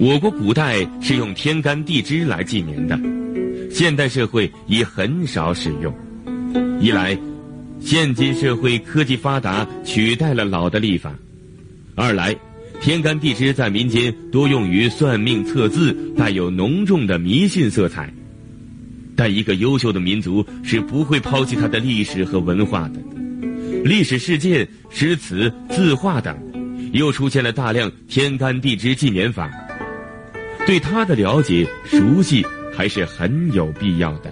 我国古代是用天干地支来纪年的，现代社会已很少使用。一来，现今社会科技发达，取代了老的历法；二来，天干地支在民间多用于算命测字，带有浓重的迷信色彩。但一个优秀的民族是不会抛弃它的历史和文化的，历史事件、诗词、字画等，又出现了大量天干地支纪年法。对他的了解、熟悉还是很有必要的。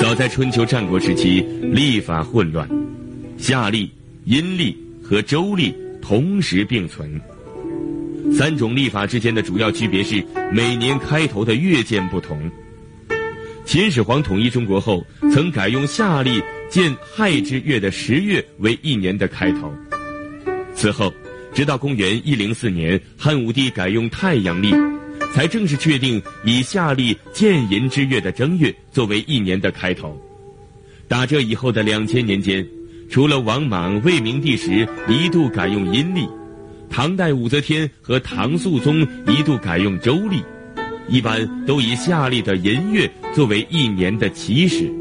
早在春秋战国时期，历法混乱，夏历、阴历和周历同时并存。三种历法之间的主要区别是每年开头的月见不同。秦始皇统一中国后，曾改用夏历建亥之月的十月为一年的开头。此后，直到公元一零四年，汉武帝改用太阳历，才正式确定以夏历建寅之月的正月作为一年的开头。打这以后的两千年间，除了王莽、魏明帝时一度改用阴历。唐代武则天和唐肃宗一度改用周历，一般都以夏历的寅月作为一年的起始。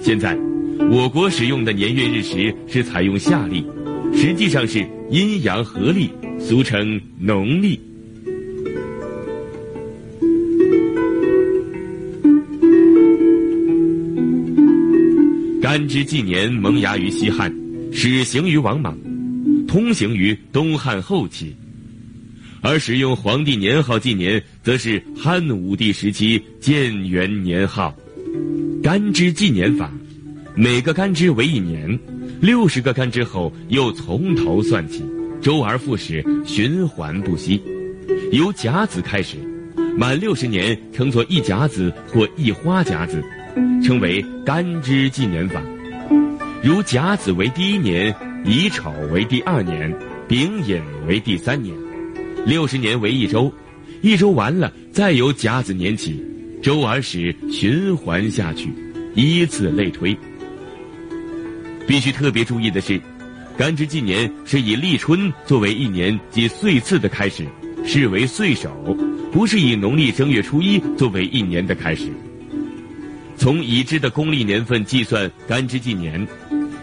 现在，我国使用的年月日时是采用夏历，实际上是阴阳合历，俗称农历。干支纪年萌芽于西汉，始行于王莽。通行于东汉后期，而使用皇帝年号纪年，则是汉武帝时期建元年号。干支纪年法，每个干支为一年，六十个干支后又从头算起，周而复始，循环不息。由甲子开始，满六十年称作一甲子或一花甲子，称为干支纪年法。如甲子为第一年。乙丑为第二年，丙寅为第三年，六十年为一周，一周完了再由甲子年起，周而始循环下去，依次类推。必须特别注意的是，干支纪年是以立春作为一年即岁次的开始，视为岁首，不是以农历正月初一作为一年的开始。从已知的公历年份计算干支纪年，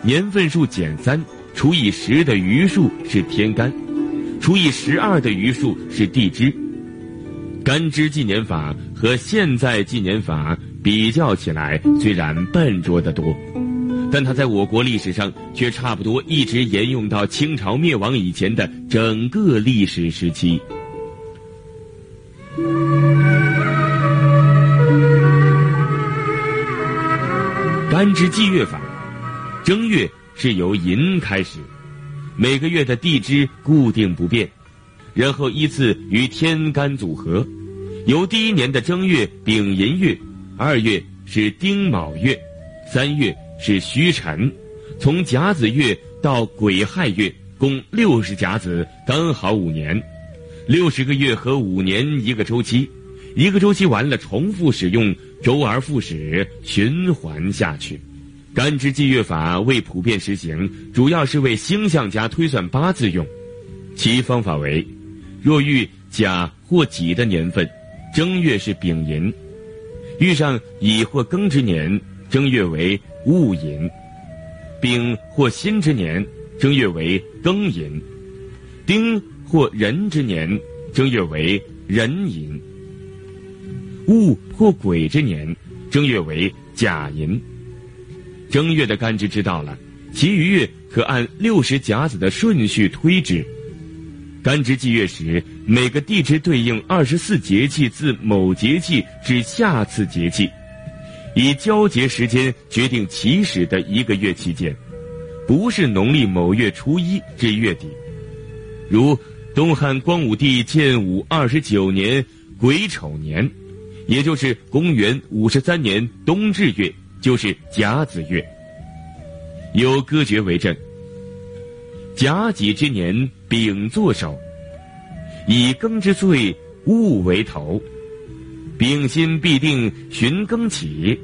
年份数减三。除以十的余数是天干，除以十二的余数是地支。干支纪年法和现在纪年法比较起来，虽然笨拙得多，但它在我国历史上却差不多一直沿用到清朝灭亡以前的整个历史时期。干支纪月法，正月。是由寅开始，每个月的地支固定不变，然后依次与天干组合，由第一年的正月丙寅月，二月是丁卯月，三月是戌辰，从甲子月到癸亥月共六十甲子，刚好五年，六十个月和五年一个周期，一个周期完了重复使用，周而复始，循环下去。干支纪月法未普遍实行，主要是为星象家推算八字用。其方法为：若遇甲或己的年份，正月是丙寅；遇上乙或庚之年，正月为戊寅；丙或辛之年，正月为庚寅；丁或壬之年，正月为壬寅；戊或癸之年，正月为甲寅。正月的干支知道了，其余月可按六十甲子的顺序推之。干支纪月时，每个地支对应二十四节气，自某节气至下次节气，以交接时间决定起始的一个月期间，不是农历某月初一至月底。如东汉光武帝建武二十九年癸丑年，也就是公元五十三年冬至月。就是甲子月，有歌诀为证：甲己之年丙作首，以庚之岁戊为头，丙辛必定循庚起，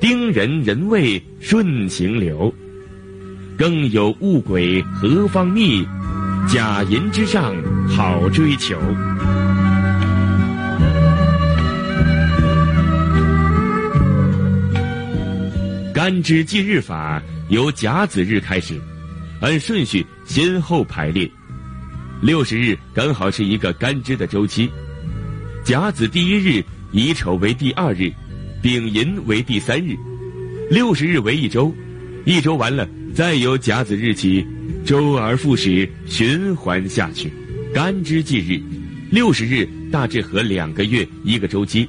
丁壬壬未顺行流，更有物鬼何方觅？甲寅之上好追求。干支纪日法由甲子日开始，按顺序先后排列。六十日刚好是一个干支的周期。甲子第一日，乙丑为第二日，丙寅为第三日，六十日为一周。一周完了，再由甲子日起，周而复始，循环下去。干支纪日，六十日大致合两个月一个周期，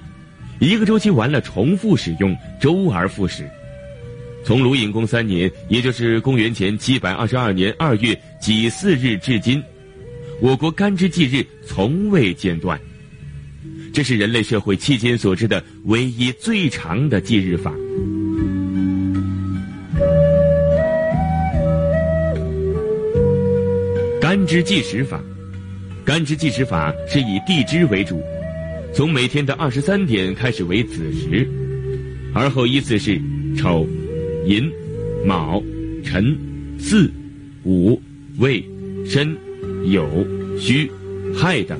一个周期完了重复使用，周而复始。从鲁隐公三年，也就是公元前七百二十二年二月己巳日至今，我国干支纪日从未间断。这是人类社会期间所知的唯一最长的纪日法。干支计时法，干支计时法是以地支为主，从每天的二十三点开始为子时，而后依次是丑、寅、卯、辰、巳、午、未、申、酉、戌、亥等。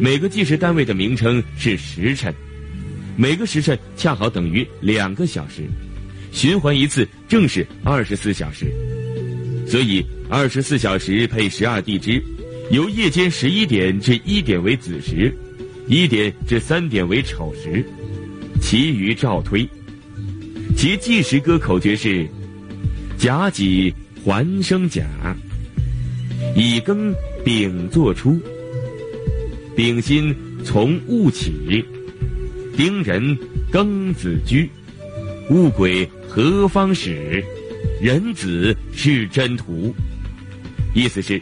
每个计时单位的名称是时辰，每个时辰恰好等于两个小时，循环一次正是二十四小时。所以，二十四小时配十二地支，由夜间十一点至一点为子时，一点至三点为丑时，其余照推。其计时歌口诀是：甲己还生甲，乙庚丙作出，丙辛从戊起，丁壬庚子居，戊癸何方始？壬子是真途，意思是，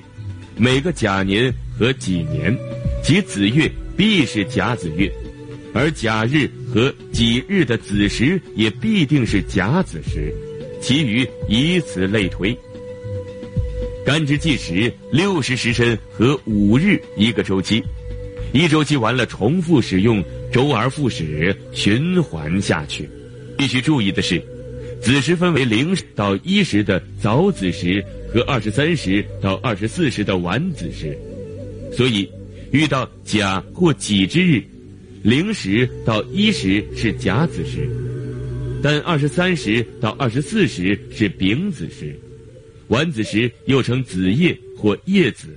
每个甲年和己年，及子月必是甲子月，而甲日和己日的子时也必定是甲子时，其余以此类推。干支计时六十时辰和五日一个周期，一周期完了重复使用，周而复始，循环下去。必须注意的是。子时分为零时到一时的早子时和二十三时到二十四时的晚子时，所以遇到甲或己之日，零时到一时是甲子时，但二十三时到二十四时是丙子时，晚子时又称子夜或夜子。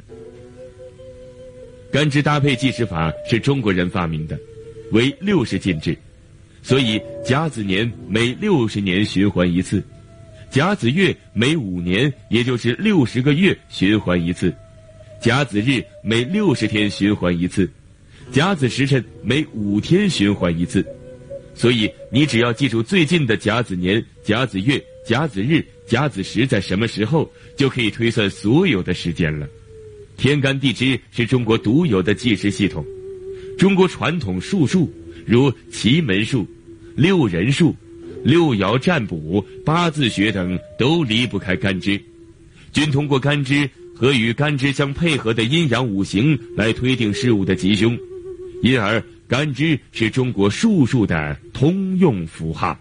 干支搭配计时法是中国人发明的，为六十进制。所以甲子年每六十年循环一次，甲子月每五年，也就是六十个月循环一次，甲子日每六十天循环一次，甲子时辰每五天循环一次。所以你只要记住最近的甲子年、甲子月、甲子日、甲子时在什么时候，就可以推算所有的时间了。天干地支是中国独有的计时系统，中国传统术数。如奇门术、六人术、六爻占卜、八字学等都离不开干支，均通过干支和与干支相配合的阴阳五行来推定事物的吉凶，因而干支是中国术数的通用符号。